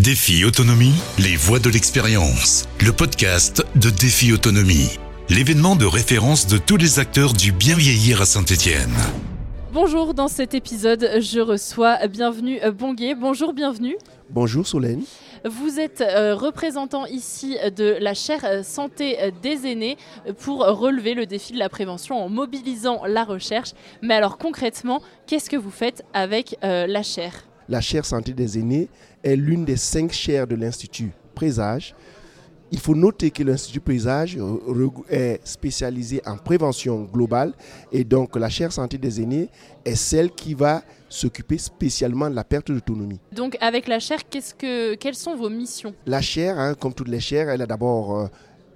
Défi Autonomie, les voix de l'expérience. Le podcast de Défi Autonomie. L'événement de référence de tous les acteurs du bien vieillir à Saint-Étienne. Bonjour, dans cet épisode, je reçois Bienvenue Bonguet. Bonjour, bienvenue. Bonjour Solène. Vous êtes euh, représentant ici de la chaire santé des aînés pour relever le défi de la prévention en mobilisant la recherche. Mais alors concrètement, qu'est-ce que vous faites avec euh, la chaire? La chaire santé des aînés est l'une des cinq chaires de l'Institut Présage. Il faut noter que l'Institut Présage est spécialisé en prévention globale et donc la chaire santé des aînés est celle qui va s'occuper spécialement de la perte d'autonomie. Donc avec la chaire, que, quelles sont vos missions? La chaire, hein, comme toutes les chaires, elle, a d'abord, euh,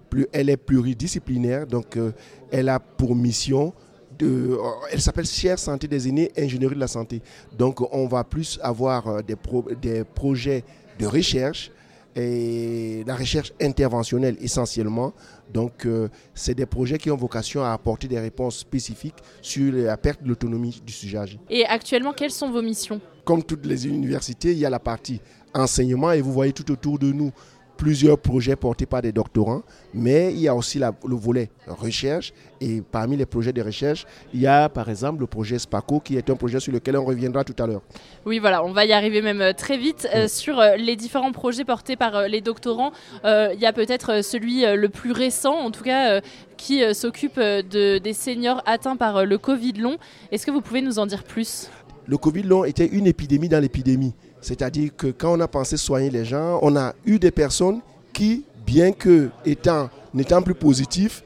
plus, elle est pluridisciplinaire, donc euh, elle a pour mission de, euh, elle s'appelle Chaire Santé des aînés, ingénierie de la santé. Donc on va plus avoir des, des projets de recherche et la recherche interventionnelle essentiellement. Donc, euh, c'est des projets qui ont vocation à apporter des réponses spécifiques sur la perte de l'autonomie du sujet âgé. Et actuellement, quelles sont vos missions? Comme toutes les universités, il y a la partie enseignement et vous voyez tout autour de nous plusieurs projets portés par des doctorants, mais il y a aussi le volet recherche. Et parmi les projets de recherche, il y a par exemple le projet SPACO, qui est un projet sur lequel on reviendra tout à l'heure. Oui, voilà, on va y arriver même euh, très vite. Euh, sur euh, les différents projets portés par les doctorants, il y a peut-être celui le plus récent, en tout cas, qui s'occupe de, des seniors atteints par le Covid long. Est-ce que vous pouvez nous en dire plus? Le Covid long était une épidémie dans l'épidémie. C'est-à-dire que quand on a pensé soigner les gens, on a eu des personnes qui, bien que étant n'étant plus positifs,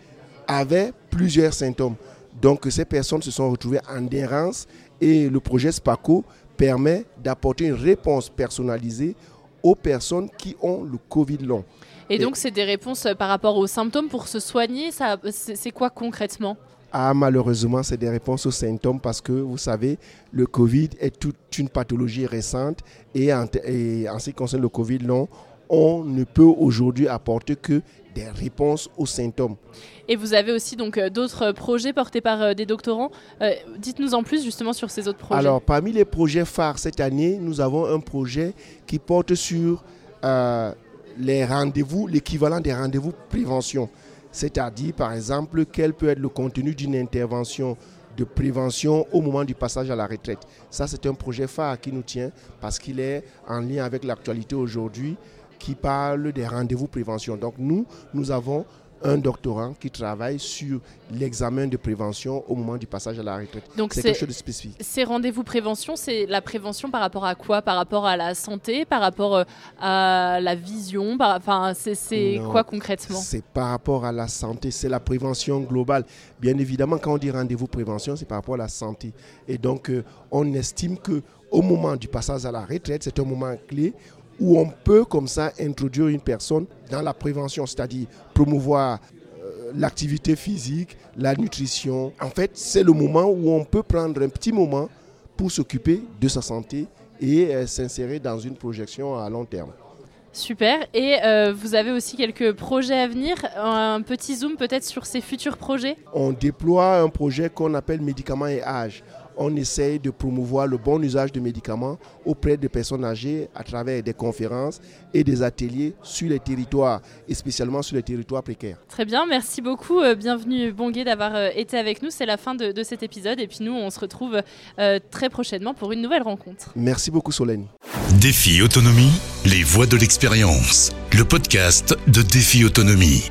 avaient plusieurs symptômes. Donc ces personnes se sont retrouvées en errance et le projet SPACO permet d'apporter une réponse personnalisée aux personnes qui ont le Covid long. Et donc c'est des réponses euh, par rapport aux symptômes pour se soigner, c'est quoi concrètement? Ah, malheureusement, c'est des réponses aux symptômes parce que, vous savez, le Covid est toute une pathologie récente et en, ce qui concerne le Covid long, on ne peut aujourd'hui apporter que des réponses aux symptômes. Et vous avez aussi donc euh, d'autres projets portés par euh, des doctorants. Euh, dites-nous en plus justement sur ces autres projets. Alors, parmi les projets phares cette année, nous avons un projet qui porte sur les rendez-vous, l'équivalent des rendez-vous prévention. C'est-à-dire, par exemple, quel peut être le contenu d'une intervention de prévention au moment du passage à la retraite. Ça, c'est un projet phare qui nous tient parce qu'il est en lien avec l'actualité aujourd'hui qui parle des rendez-vous prévention. Donc nous, nous avons un doctorant qui travaille sur l'examen de prévention au moment du passage à la retraite. Donc c'est quelque chose de spécifique. Ces rendez-vous prévention, c'est la prévention par rapport à quoi? Par rapport à la santé? Par rapport euh, à la vision? Enfin, c'est quoi concrètement? C'est par rapport à la santé, c'est la prévention globale. Bien évidemment, quand on dit rendez-vous prévention, c'est par rapport à la santé. Et donc, euh, on estime que au moment du passage à la retraite, c'est un moment clé où on peut comme ça introduire une personne dans la prévention, c'est-à-dire promouvoir euh, l'activité physique, la nutrition. En fait, c'est le moment où on peut prendre un petit moment pour s'occuper de sa santé et euh, s'insérer dans une projection à long terme. Super. Et euh, vous avez aussi quelques projets à venir. Un petit zoom peut-être sur ces futurs projets? On déploie un projet qu'on appelle médicaments et âge on essaye de promouvoir le bon usage de médicaments auprès des personnes âgées à travers des conférences et des ateliers sur les territoires, et spécialement sur les territoires précaires. Très bien, merci beaucoup. Euh, bienvenue Bonguet d'avoir euh, été avec nous. C'est la fin de, cet épisode et puis nous, on se retrouve euh, très prochainement pour une nouvelle rencontre. Merci beaucoup Solène. Défi Autonomie, les voix de l'expérience, le podcast de Défi Autonomie.